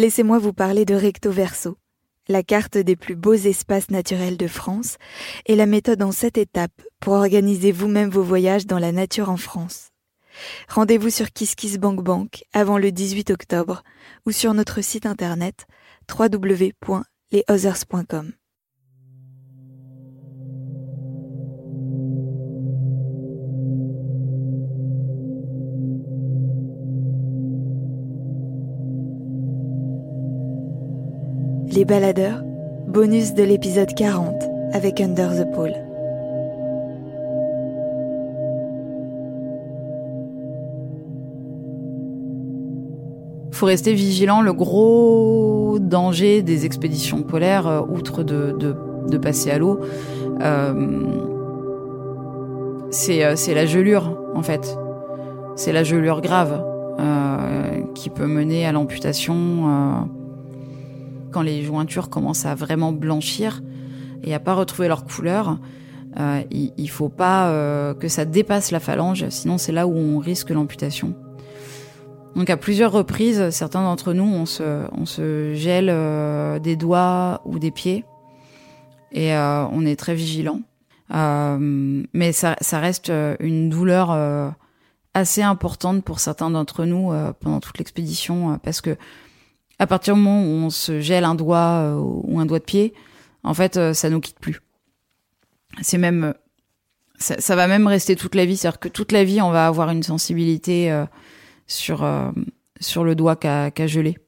laissez-moi vous parler de Recto Verso, la carte des plus beaux espaces naturels de France et la méthode en sept étapes pour organiser vous-même vos voyages dans la nature en France. Rendez-vous sur KissKissBankBank avant le 18 octobre ou sur notre site internet www.lesothers.com. Les baladeurs, bonus de l'épisode 40 avec Under the Pole. faut rester vigilant. Le gros danger des expéditions polaires, euh, outre de, passer à l'eau, euh, euh, c'est la gelure, en fait. C'est la gelure grave qui peut mener à l'amputation quand les jointures commencent à vraiment blanchir et à pas retrouver leur couleur. il, il faut pas que ça dépasse la phalange, sinon c'est là où on risque l'amputation. Donc à plusieurs reprises, certains d'entre nous, on se, gèle euh, des doigts ou des pieds et euh, on est très vigilant. Euh, mais ça, ça, reste une douleur assez importante pour certains d'entre nous pendant toute l'expédition parce que à partir du moment où on se gèle un doigt ou un doigt de pied, en fait, ça nous quitte plus. C'est même, ça, ça, va même rester toute la vie, c'est-à-dire que toute la vie, on va avoir une sensibilité sur, euh, le doigt qu'a gelé.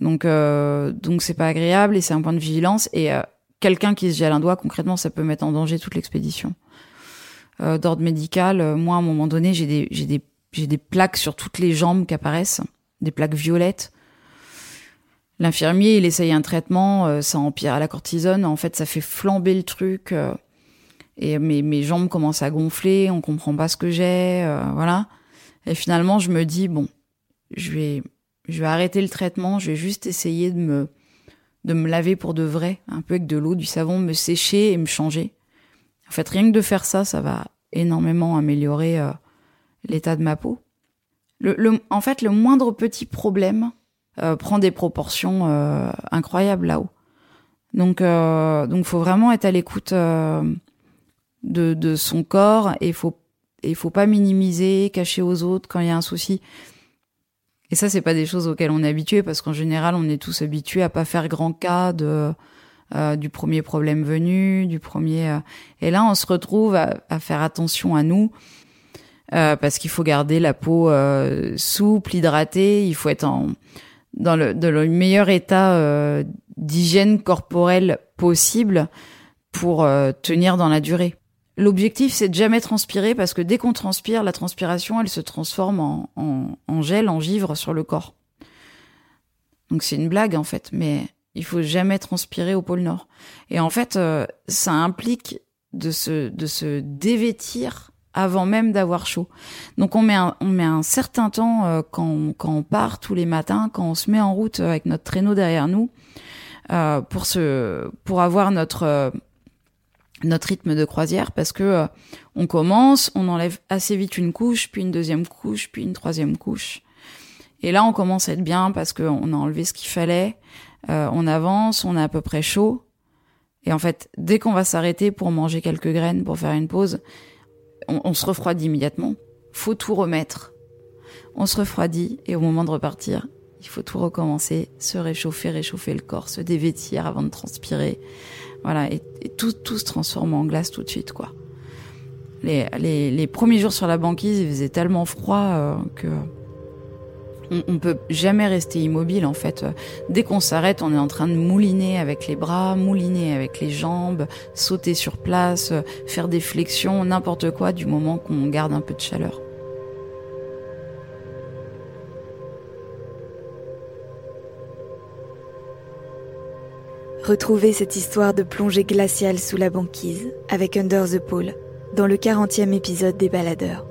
Donc, euh, donc c'est pas agréable et c'est un point de vigilance. Et euh, quelqu'un qui se gèle un doigt, concrètement, ça peut mettre en danger toute l'expédition. D'ordre médical, moi, à un moment donné, j'ai des, j'ai des, j'ai des plaques sur toutes les jambes qui apparaissent, des plaques violettes. L'infirmier, il essaye un traitement, ça empire à la cortisone. En fait, ça fait flamber le truc. et mes, jambes commencent à gonfler, on comprend pas ce que j'ai, voilà. Et finalement, je me dis bon, je vais, je vais arrêter le traitement, je vais juste essayer de me, de me laver pour de vrai, un peu avec de l'eau, du savon, me sécher et me changer. En fait, rien que de faire ça, ça va énormément améliorer euh, l'état de ma peau. Le, le, en fait, le moindre petit problème euh, prend des proportions euh, incroyables là-haut. Donc, euh, donc, faut vraiment être à l'écoute de, de son corps et faut et faut pas minimiser, cacher aux autres quand il y a un souci. Et ça, c'est pas des choses auxquelles on est habitué parce qu'en général, on est tous habitués à pas faire grand cas de euh, du premier problème venu, du premier. Euh, et là, on se retrouve à, faire attention à nous euh, parce qu'il faut garder la peau souple, hydratée. Il faut être en dans le, dans le meilleur état d'hygiène corporelle possible pour tenir dans la durée. L'objectif, c'est de jamais transpirer parce que dès qu'on transpire, la transpiration, elle se transforme en, en, gel, en givre sur le corps. Donc c'est une blague en fait, mais il faut jamais transpirer au pôle Nord. Et en fait, euh, ça implique de se, de se dévêtir avant même d'avoir chaud. Donc on met un, on met un certain temps euh, quand, quand on part tous les matins, quand on se met en route avec notre traîneau derrière nous, euh, pour se, pour avoir notre notre rythme de croisière parce que euh, on commence, on enlève assez vite une couche, puis une deuxième couche, puis une troisième couche. Et là, on commence à être bien parce qu'on a enlevé ce qu'il fallait, euh, on avance, on est à peu près chaud. Et en fait, dès qu'on va s'arrêter pour manger quelques graines, pour faire une pause, on, on, se refroidit immédiatement. Faut tout remettre. On se refroidit et au moment de repartir, il faut tout recommencer, se réchauffer, réchauffer le corps, se dévêtir avant de transpirer, voilà, et, tout, tout se transforme en glace tout de suite, quoi. Les, les, les premiers jours sur la banquise, il faisait tellement froid euh, que on, on, peut jamais rester immobile en fait. Dès qu'on s'arrête, on est en train de mouliner avec les bras, mouliner avec les jambes, sauter sur place, faire des flexions, n'importe quoi du moment qu'on garde un peu de chaleur. Retrouvez cette histoire de plongée glaciale sous la banquise avec Under the Pole dans le 40e épisode des Baladeurs.